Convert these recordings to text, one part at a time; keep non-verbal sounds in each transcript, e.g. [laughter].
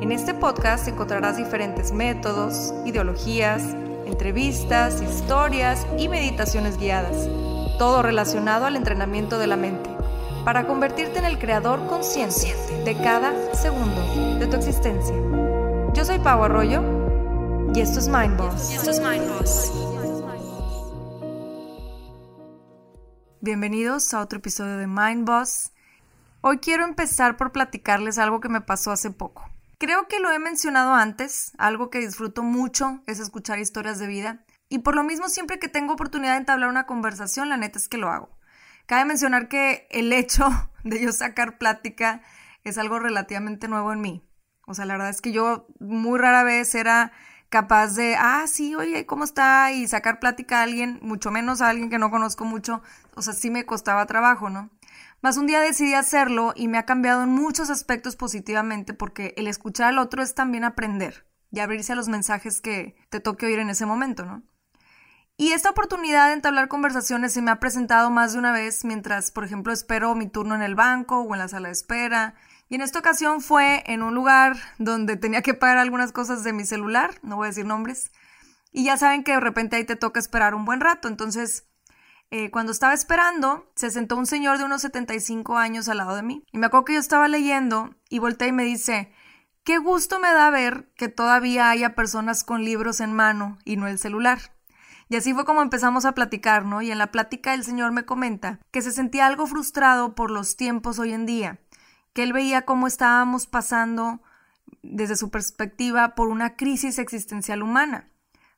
En este podcast encontrarás diferentes métodos, ideologías, entrevistas, historias y meditaciones guiadas, todo relacionado al entrenamiento de la mente, para convertirte en el creador consciente de cada segundo de tu existencia. Yo soy Pau Arroyo y esto es Mind Boss. Bienvenidos a otro episodio de Mind Boss. Hoy quiero empezar por platicarles algo que me pasó hace poco. Creo que lo he mencionado antes, algo que disfruto mucho es escuchar historias de vida y por lo mismo siempre que tengo oportunidad de entablar una conversación, la neta es que lo hago. Cabe mencionar que el hecho [laughs] de yo sacar plática es algo relativamente nuevo en mí. O sea, la verdad es que yo muy rara vez era capaz de, ah, sí, oye, ¿cómo está? Y sacar plática a alguien, mucho menos a alguien que no conozco mucho. O sea, sí me costaba trabajo, ¿no? Más un día decidí hacerlo y me ha cambiado en muchos aspectos positivamente porque el escuchar al otro es también aprender y abrirse a los mensajes que te toque oír en ese momento, ¿no? Y esta oportunidad de entablar conversaciones se me ha presentado más de una vez mientras, por ejemplo, espero mi turno en el banco o en la sala de espera. Y en esta ocasión fue en un lugar donde tenía que pagar algunas cosas de mi celular, no voy a decir nombres. Y ya saben que de repente ahí te toca esperar un buen rato. Entonces eh, cuando estaba esperando, se sentó un señor de unos 75 años al lado de mí. Y me acuerdo que yo estaba leyendo y volteé y me dice, qué gusto me da ver que todavía haya personas con libros en mano y no el celular. Y así fue como empezamos a platicar, ¿no? Y en la plática el señor me comenta que se sentía algo frustrado por los tiempos hoy en día, que él veía cómo estábamos pasando desde su perspectiva por una crisis existencial humana.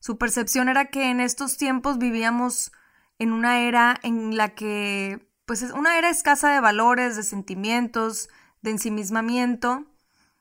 Su percepción era que en estos tiempos vivíamos en una era en la que, pues es una era escasa de valores, de sentimientos, de ensimismamiento.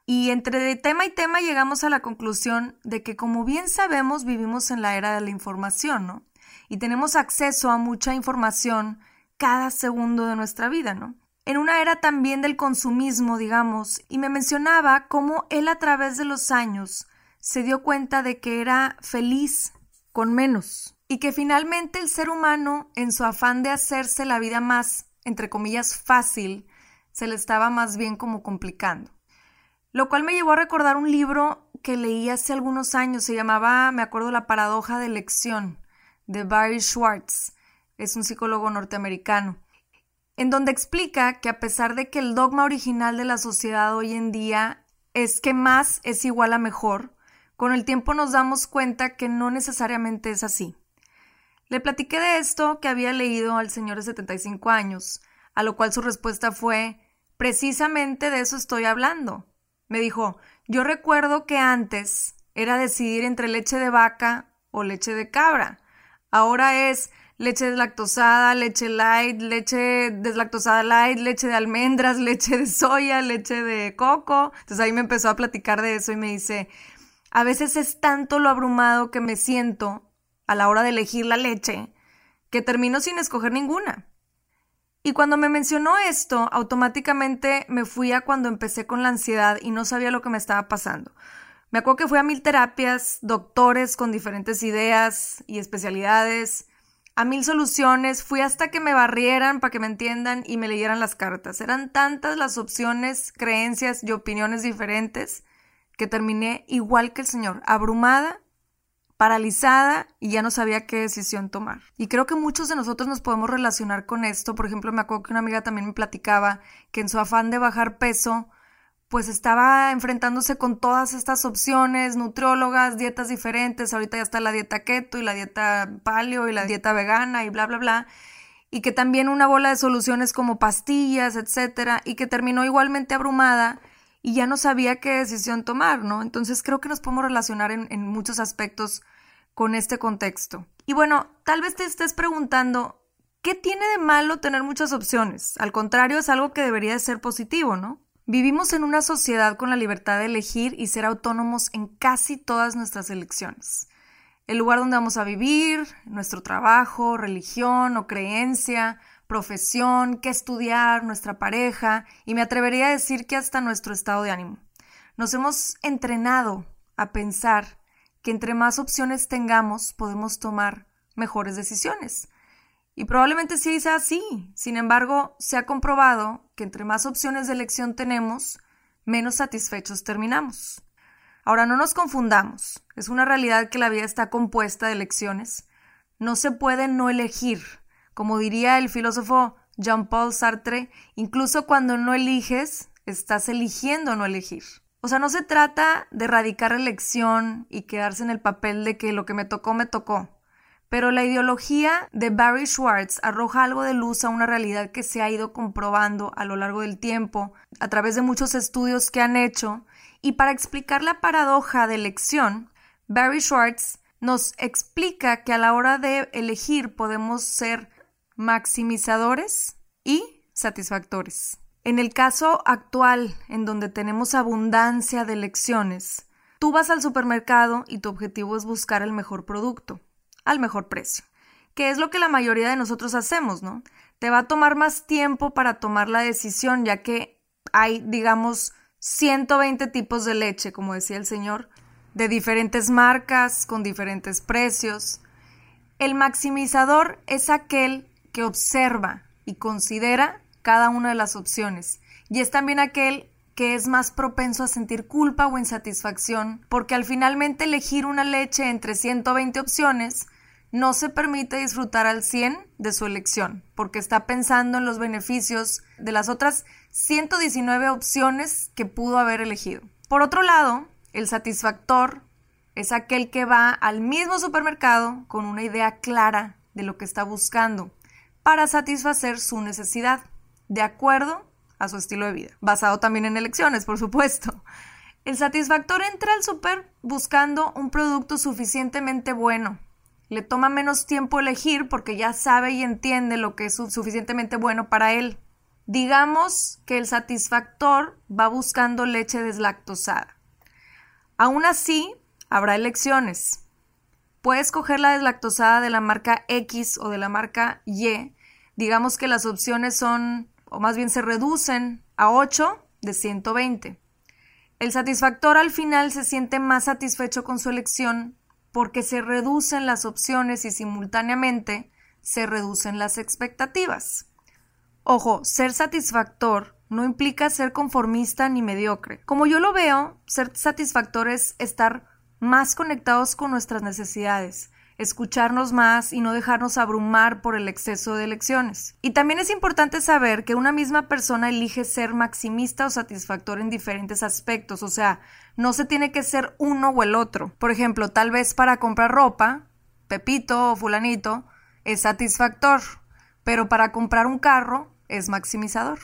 Y entre tema y tema llegamos a la conclusión de que, como bien sabemos, vivimos en la era de la información, ¿no? Y tenemos acceso a mucha información cada segundo de nuestra vida, ¿no? En una era también del consumismo, digamos, y me mencionaba cómo él a través de los años se dio cuenta de que era feliz con menos, y que finalmente el ser humano, en su afán de hacerse la vida más, entre comillas, fácil, se le estaba más bien como complicando. Lo cual me llevó a recordar un libro que leí hace algunos años, se llamaba, me acuerdo, La paradoja de elección, de Barry Schwartz, es un psicólogo norteamericano, en donde explica que a pesar de que el dogma original de la sociedad hoy en día es que más es igual a mejor, con el tiempo nos damos cuenta que no necesariamente es así. Le platiqué de esto que había leído al señor de 75 años, a lo cual su respuesta fue Precisamente de eso estoy hablando. Me dijo Yo recuerdo que antes era decidir entre leche de vaca o leche de cabra. Ahora es leche deslactosada, leche light, leche deslactosada light, leche de almendras, [laughs] leche de soya, leche de coco. Entonces ahí me empezó a platicar de eso y me dice, a veces es tanto lo abrumado que me siento a la hora de elegir la leche que termino sin escoger ninguna. Y cuando me mencionó esto, automáticamente me fui a cuando empecé con la ansiedad y no sabía lo que me estaba pasando. Me acuerdo que fui a mil terapias, doctores con diferentes ideas y especialidades, a mil soluciones, fui hasta que me barrieran para que me entiendan y me leyeran las cartas. Eran tantas las opciones, creencias y opiniones diferentes que terminé igual que el señor, abrumada paralizada y ya no sabía qué decisión tomar. Y creo que muchos de nosotros nos podemos relacionar con esto. Por ejemplo, me acuerdo que una amiga también me platicaba que en su afán de bajar peso, pues estaba enfrentándose con todas estas opciones, nutriólogas, dietas diferentes. Ahorita ya está la dieta keto y la dieta paleo y la dieta vegana y bla, bla, bla. Y que también una bola de soluciones como pastillas, etcétera, y que terminó igualmente abrumada y ya no sabía qué decisión tomar, ¿no? Entonces creo que nos podemos relacionar en, en muchos aspectos con este contexto. Y bueno, tal vez te estés preguntando, ¿qué tiene de malo tener muchas opciones? Al contrario, es algo que debería ser positivo, ¿no? Vivimos en una sociedad con la libertad de elegir y ser autónomos en casi todas nuestras elecciones. El lugar donde vamos a vivir, nuestro trabajo, religión o creencia, profesión, qué estudiar, nuestra pareja y me atrevería a decir que hasta nuestro estado de ánimo. Nos hemos entrenado a pensar que entre más opciones tengamos podemos tomar mejores decisiones. Y probablemente sí sea así. Sin embargo, se ha comprobado que entre más opciones de elección tenemos, menos satisfechos terminamos. Ahora, no nos confundamos. Es una realidad que la vida está compuesta de elecciones. No se puede no elegir. Como diría el filósofo Jean-Paul Sartre, incluso cuando no eliges, estás eligiendo no elegir. O sea, no se trata de erradicar elección y quedarse en el papel de que lo que me tocó, me tocó. Pero la ideología de Barry Schwartz arroja algo de luz a una realidad que se ha ido comprobando a lo largo del tiempo, a través de muchos estudios que han hecho, y para explicar la paradoja de elección, Barry Schwartz nos explica que a la hora de elegir podemos ser maximizadores y satisfactores. En el caso actual, en donde tenemos abundancia de elecciones, tú vas al supermercado y tu objetivo es buscar el mejor producto al mejor precio, que es lo que la mayoría de nosotros hacemos, ¿no? Te va a tomar más tiempo para tomar la decisión, ya que hay, digamos, 120 tipos de leche, como decía el señor, de diferentes marcas, con diferentes precios. El maximizador es aquel que observa y considera cada una de las opciones y es también aquel que es más propenso a sentir culpa o insatisfacción, porque al finalmente elegir una leche entre 120 opciones no se permite disfrutar al 100 de su elección, porque está pensando en los beneficios de las otras 119 opciones que pudo haber elegido. Por otro lado, el satisfactor es aquel que va al mismo supermercado con una idea clara de lo que está buscando para satisfacer su necesidad, de acuerdo a su estilo de vida, basado también en elecciones, por supuesto. El satisfactor entra al super buscando un producto suficientemente bueno, le toma menos tiempo elegir porque ya sabe y entiende lo que es suficientemente bueno para él. Digamos que el satisfactor va buscando leche deslactosada. Aún así, habrá elecciones. Puedes coger la deslactosada de la marca X o de la marca Y. Digamos que las opciones son, o más bien se reducen a 8 de 120. El satisfactor al final se siente más satisfecho con su elección porque se reducen las opciones y simultáneamente se reducen las expectativas. Ojo, ser satisfactor no implica ser conformista ni mediocre. Como yo lo veo, ser satisfactor es estar más conectados con nuestras necesidades, escucharnos más y no dejarnos abrumar por el exceso de elecciones. Y también es importante saber que una misma persona elige ser maximista o satisfactor en diferentes aspectos, o sea, no se tiene que ser uno o el otro. Por ejemplo, tal vez para comprar ropa, Pepito o fulanito es satisfactor, pero para comprar un carro es maximizador.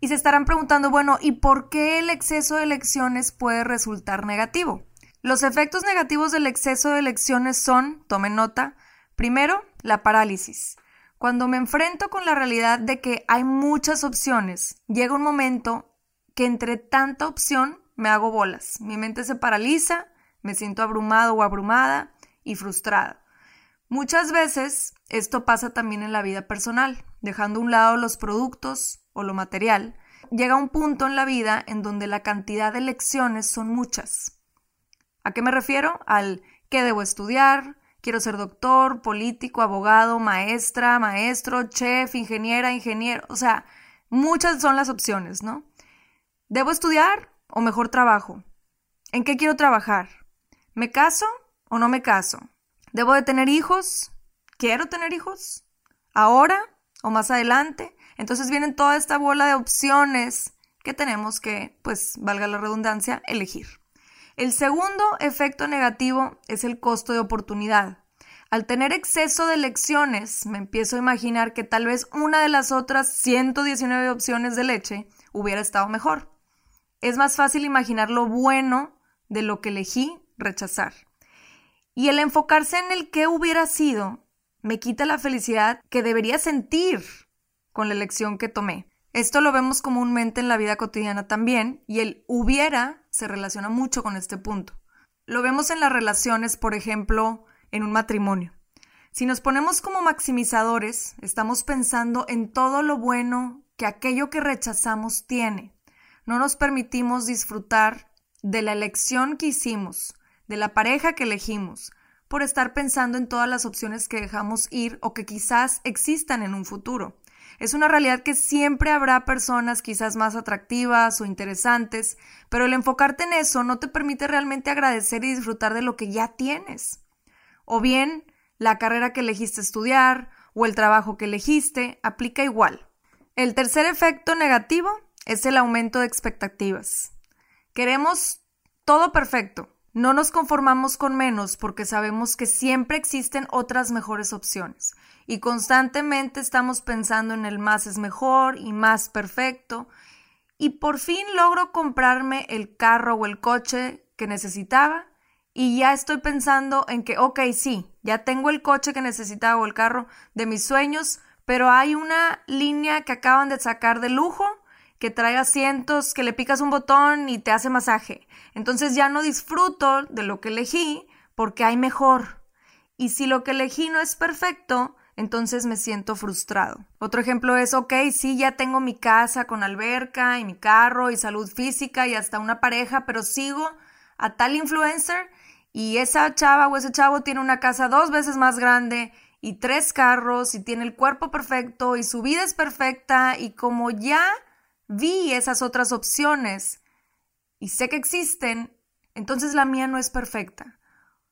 Y se estarán preguntando, bueno, ¿y por qué el exceso de elecciones puede resultar negativo? Los efectos negativos del exceso de elecciones son, tomen nota, primero, la parálisis. Cuando me enfrento con la realidad de que hay muchas opciones, llega un momento que entre tanta opción me hago bolas. Mi mente se paraliza, me siento abrumado o abrumada y frustrada. Muchas veces esto pasa también en la vida personal, dejando a un lado los productos o lo material. Llega un punto en la vida en donde la cantidad de elecciones son muchas. ¿A qué me refiero? Al qué debo estudiar, quiero ser doctor, político, abogado, maestra, maestro, chef, ingeniera, ingeniero, o sea, muchas son las opciones, ¿no? ¿Debo estudiar o mejor trabajo? ¿En qué quiero trabajar? ¿Me caso o no me caso? ¿Debo de tener hijos? ¿Quiero tener hijos? ¿Ahora o más adelante? Entonces vienen toda esta bola de opciones que tenemos que, pues, valga la redundancia, elegir. El segundo efecto negativo es el costo de oportunidad. Al tener exceso de elecciones, me empiezo a imaginar que tal vez una de las otras 119 opciones de leche hubiera estado mejor. Es más fácil imaginar lo bueno de lo que elegí rechazar. Y el enfocarse en el que hubiera sido me quita la felicidad que debería sentir con la elección que tomé. Esto lo vemos comúnmente en la vida cotidiana también y el hubiera se relaciona mucho con este punto. Lo vemos en las relaciones, por ejemplo, en un matrimonio. Si nos ponemos como maximizadores, estamos pensando en todo lo bueno que aquello que rechazamos tiene. No nos permitimos disfrutar de la elección que hicimos, de la pareja que elegimos, por estar pensando en todas las opciones que dejamos ir o que quizás existan en un futuro. Es una realidad que siempre habrá personas quizás más atractivas o interesantes, pero el enfocarte en eso no te permite realmente agradecer y disfrutar de lo que ya tienes. O bien, la carrera que elegiste estudiar o el trabajo que elegiste aplica igual. El tercer efecto negativo es el aumento de expectativas. Queremos todo perfecto. No nos conformamos con menos porque sabemos que siempre existen otras mejores opciones. Y constantemente estamos pensando en el más es mejor y más perfecto. Y por fin logro comprarme el carro o el coche que necesitaba. Y ya estoy pensando en que, ok, sí, ya tengo el coche que necesitaba o el carro de mis sueños, pero hay una línea que acaban de sacar de lujo que trae asientos, que le picas un botón y te hace masaje. Entonces ya no disfruto de lo que elegí porque hay mejor. Y si lo que elegí no es perfecto, entonces me siento frustrado. Otro ejemplo es, ok, sí, ya tengo mi casa con alberca y mi carro y salud física y hasta una pareja, pero sigo a tal influencer y esa chava o ese chavo tiene una casa dos veces más grande y tres carros y tiene el cuerpo perfecto y su vida es perfecta y como ya vi esas otras opciones y sé que existen, entonces la mía no es perfecta,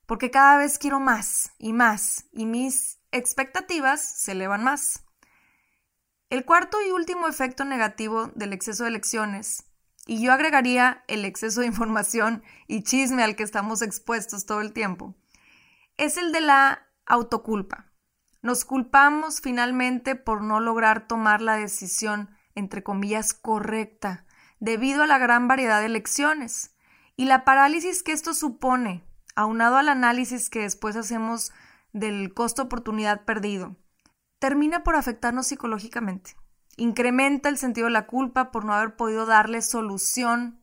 porque cada vez quiero más y más y mis expectativas se elevan más. El cuarto y último efecto negativo del exceso de elecciones y yo agregaría el exceso de información y chisme al que estamos expuestos todo el tiempo. Es el de la autoculpa. Nos culpamos finalmente por no lograr tomar la decisión, entre comillas, correcta, debido a la gran variedad de elecciones. Y la parálisis que esto supone, aunado al análisis que después hacemos del costo-oportunidad perdido, termina por afectarnos psicológicamente incrementa el sentido de la culpa por no haber podido darle solución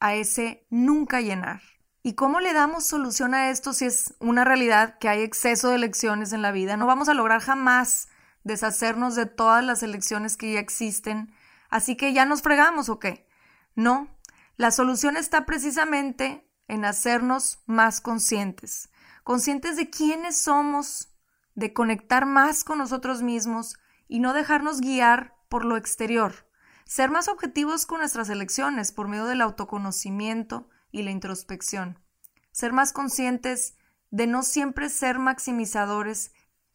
a ese nunca llenar. ¿Y cómo le damos solución a esto si es una realidad que hay exceso de elecciones en la vida? No vamos a lograr jamás deshacernos de todas las elecciones que ya existen, así que ya nos fregamos o qué. No, la solución está precisamente en hacernos más conscientes, conscientes de quiénes somos, de conectar más con nosotros mismos y no dejarnos guiar por lo exterior, ser más objetivos con nuestras elecciones por medio del autoconocimiento y la introspección, ser más conscientes de no siempre ser maximizadores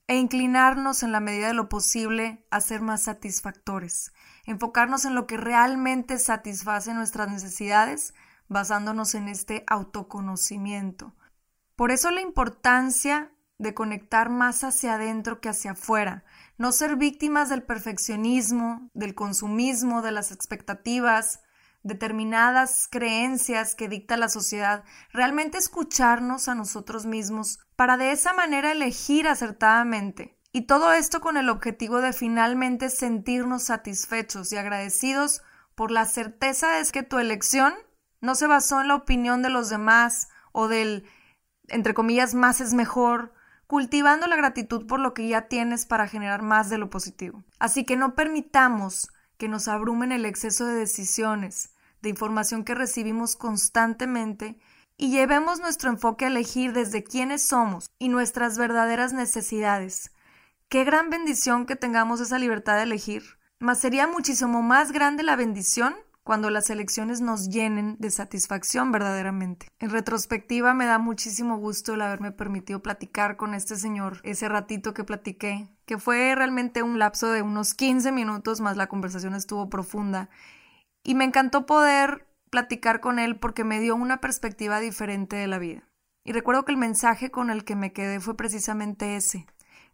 e inclinarnos en la medida de lo posible a ser más satisfactores, enfocarnos en lo que realmente satisface nuestras necesidades basándonos en este autoconocimiento. Por eso la importancia de conectar más hacia adentro que hacia afuera, no ser víctimas del perfeccionismo, del consumismo, de las expectativas, determinadas creencias que dicta la sociedad, realmente escucharnos a nosotros mismos para de esa manera elegir acertadamente. Y todo esto con el objetivo de finalmente sentirnos satisfechos y agradecidos por la certeza de que tu elección no se basó en la opinión de los demás o del, entre comillas, más es mejor, cultivando la gratitud por lo que ya tienes para generar más de lo positivo. Así que no permitamos que nos abrumen el exceso de decisiones, de información que recibimos constantemente y llevemos nuestro enfoque a elegir desde quiénes somos y nuestras verdaderas necesidades. Qué gran bendición que tengamos esa libertad de elegir, mas sería muchísimo más grande la bendición cuando las elecciones nos llenen de satisfacción verdaderamente. En retrospectiva me da muchísimo gusto el haberme permitido platicar con este señor ese ratito que platiqué, que fue realmente un lapso de unos 15 minutos, más la conversación estuvo profunda. Y me encantó poder platicar con él porque me dio una perspectiva diferente de la vida. Y recuerdo que el mensaje con el que me quedé fue precisamente ese,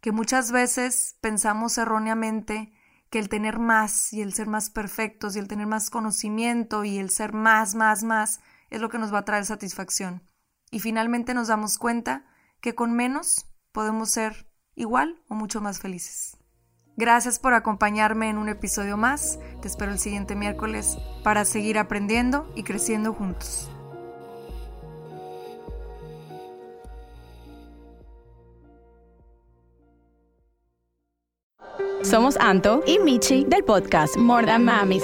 que muchas veces pensamos erróneamente que el tener más y el ser más perfectos y el tener más conocimiento y el ser más, más, más es lo que nos va a traer satisfacción. Y finalmente nos damos cuenta que con menos podemos ser igual o mucho más felices. Gracias por acompañarme en un episodio más. Te espero el siguiente miércoles para seguir aprendiendo y creciendo juntos. Somos Anto y Michi del podcast More Than Mamis.